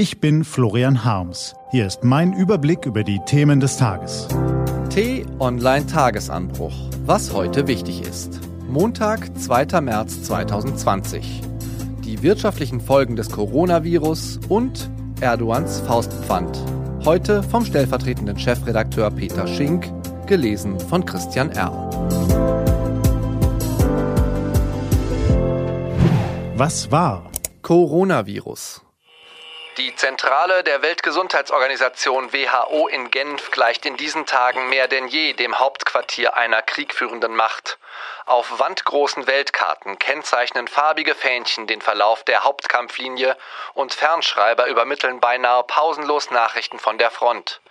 Ich bin Florian Harms. Hier ist mein Überblick über die Themen des Tages. T-Online Tagesanbruch. Was heute wichtig ist. Montag, 2. März 2020. Die wirtschaftlichen Folgen des Coronavirus und Erdogans Faustpfand. Heute vom stellvertretenden Chefredakteur Peter Schink, gelesen von Christian R. Was war? Coronavirus. Die Zentrale der Weltgesundheitsorganisation WHO in Genf gleicht in diesen Tagen mehr denn je dem Hauptquartier einer kriegführenden Macht. Auf wandgroßen Weltkarten kennzeichnen farbige Fähnchen den Verlauf der Hauptkampflinie und Fernschreiber übermitteln beinahe pausenlos Nachrichten von der Front.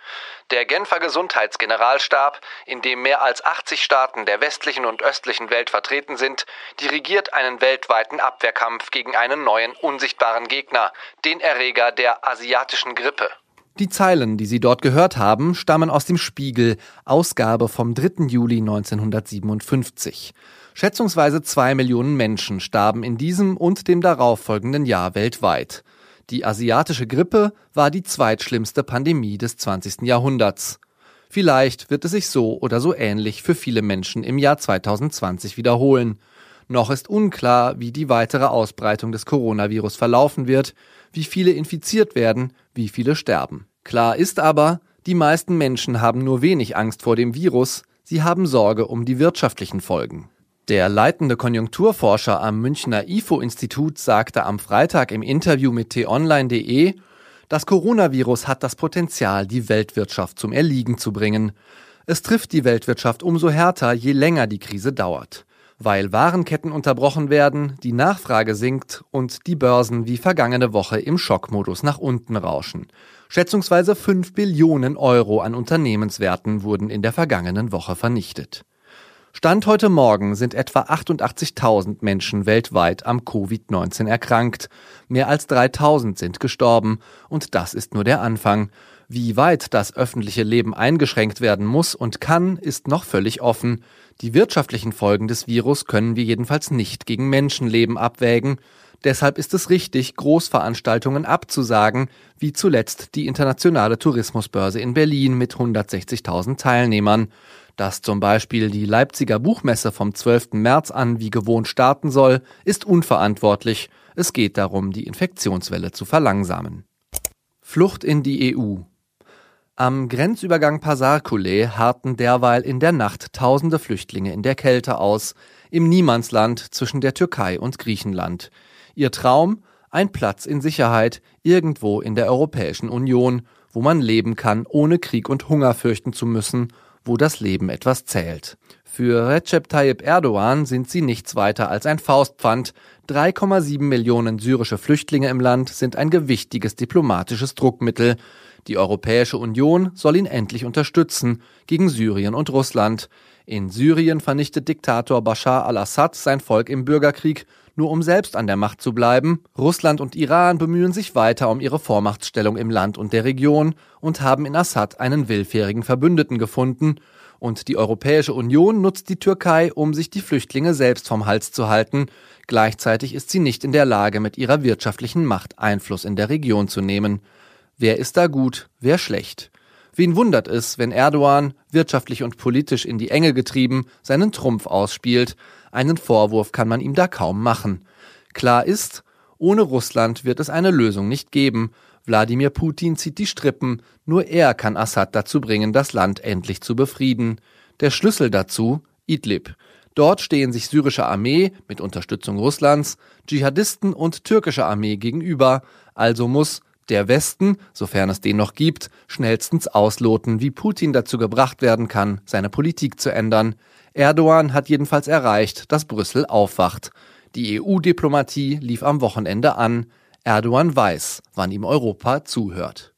Der Genfer Gesundheitsgeneralstab, in dem mehr als 80 Staaten der westlichen und östlichen Welt vertreten sind, dirigiert einen weltweiten Abwehrkampf gegen einen neuen unsichtbaren Gegner, den Erreger der asiatischen Grippe. Die Zeilen, die Sie dort gehört haben, stammen aus dem Spiegel, Ausgabe vom 3. Juli 1957. Schätzungsweise zwei Millionen Menschen starben in diesem und dem darauffolgenden Jahr weltweit. Die asiatische Grippe war die zweitschlimmste Pandemie des 20. Jahrhunderts. Vielleicht wird es sich so oder so ähnlich für viele Menschen im Jahr 2020 wiederholen. Noch ist unklar, wie die weitere Ausbreitung des Coronavirus verlaufen wird, wie viele infiziert werden, wie viele sterben. Klar ist aber, die meisten Menschen haben nur wenig Angst vor dem Virus, sie haben Sorge um die wirtschaftlichen Folgen. Der leitende Konjunkturforscher am Münchner IFO-Institut sagte am Freitag im Interview mit t-online.de, das Coronavirus hat das Potenzial, die Weltwirtschaft zum Erliegen zu bringen. Es trifft die Weltwirtschaft umso härter, je länger die Krise dauert. Weil Warenketten unterbrochen werden, die Nachfrage sinkt und die Börsen wie vergangene Woche im Schockmodus nach unten rauschen. Schätzungsweise 5 Billionen Euro an Unternehmenswerten wurden in der vergangenen Woche vernichtet. Stand heute Morgen sind etwa 88.000 Menschen weltweit am Covid-19 erkrankt. Mehr als 3.000 sind gestorben. Und das ist nur der Anfang. Wie weit das öffentliche Leben eingeschränkt werden muss und kann, ist noch völlig offen. Die wirtschaftlichen Folgen des Virus können wir jedenfalls nicht gegen Menschenleben abwägen. Deshalb ist es richtig, Großveranstaltungen abzusagen, wie zuletzt die internationale Tourismusbörse in Berlin mit 160.000 Teilnehmern. Dass zum Beispiel die Leipziger Buchmesse vom 12. März an wie gewohnt starten soll, ist unverantwortlich. Es geht darum, die Infektionswelle zu verlangsamen. Flucht in die EU. Am Grenzübergang Pasarkule harrten derweil in der Nacht tausende Flüchtlinge in der Kälte aus, im Niemandsland zwischen der Türkei und Griechenland. Ihr Traum? Ein Platz in Sicherheit, irgendwo in der Europäischen Union, wo man leben kann, ohne Krieg und Hunger fürchten zu müssen wo das Leben etwas zählt. Für Recep Tayyip Erdogan sind sie nichts weiter als ein Faustpfand. 3,7 Millionen syrische Flüchtlinge im Land sind ein gewichtiges diplomatisches Druckmittel. Die Europäische Union soll ihn endlich unterstützen gegen Syrien und Russland. In Syrien vernichtet Diktator Bashar al-Assad sein Volk im Bürgerkrieg, nur um selbst an der Macht zu bleiben. Russland und Iran bemühen sich weiter um ihre Vormachtstellung im Land und der Region und haben in Assad einen willfährigen Verbündeten gefunden. Und die Europäische Union nutzt die Türkei, um sich die Flüchtlinge selbst vom Hals zu halten. Gleichzeitig ist sie nicht in der Lage, mit ihrer wirtschaftlichen Macht Einfluss in der Region zu nehmen. Wer ist da gut, wer schlecht? Wen wundert es, wenn Erdogan, wirtschaftlich und politisch in die Enge getrieben, seinen Trumpf ausspielt? Einen Vorwurf kann man ihm da kaum machen. Klar ist, ohne Russland wird es eine Lösung nicht geben. Wladimir Putin zieht die Strippen, nur er kann Assad dazu bringen, das Land endlich zu befrieden. Der Schlüssel dazu Idlib. Dort stehen sich syrische Armee mit Unterstützung Russlands, Dschihadisten und türkische Armee gegenüber, also muss der Westen, sofern es den noch gibt, schnellstens ausloten, wie Putin dazu gebracht werden kann, seine Politik zu ändern. Erdogan hat jedenfalls erreicht, dass Brüssel aufwacht. Die EU-Diplomatie lief am Wochenende an. Erdogan weiß, wann ihm Europa zuhört.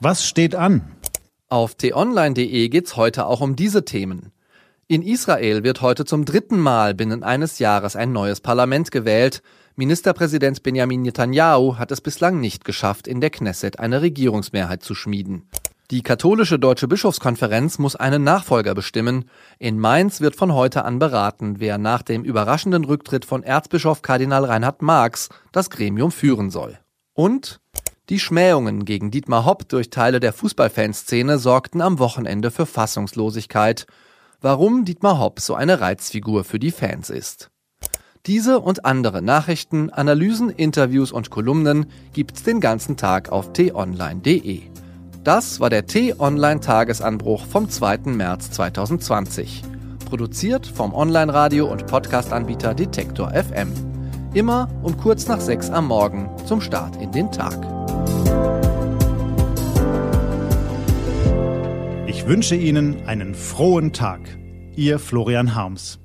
Was steht an? Auf t-online.de geht's heute auch um diese Themen. In Israel wird heute zum dritten Mal binnen eines Jahres ein neues Parlament gewählt. Ministerpräsident Benjamin Netanyahu hat es bislang nicht geschafft, in der Knesset eine Regierungsmehrheit zu schmieden. Die katholische Deutsche Bischofskonferenz muss einen Nachfolger bestimmen. In Mainz wird von heute an beraten, wer nach dem überraschenden Rücktritt von Erzbischof Kardinal Reinhard Marx das Gremium führen soll. Und Die Schmähungen gegen Dietmar Hopp durch Teile der Fußballfanszene sorgten am Wochenende für Fassungslosigkeit. Warum Dietmar Hopp so eine Reizfigur für die Fans ist. Diese und andere Nachrichten, Analysen, Interviews und Kolumnen gibt's den ganzen Tag auf t-online.de. Das war der T-Online-Tagesanbruch vom 2. März 2020. Produziert vom Online-Radio- und Podcast-Anbieter Detektor FM. Immer um kurz nach sechs am Morgen zum Start in den Tag. Ich wünsche Ihnen einen frohen Tag. Ihr Florian Harms.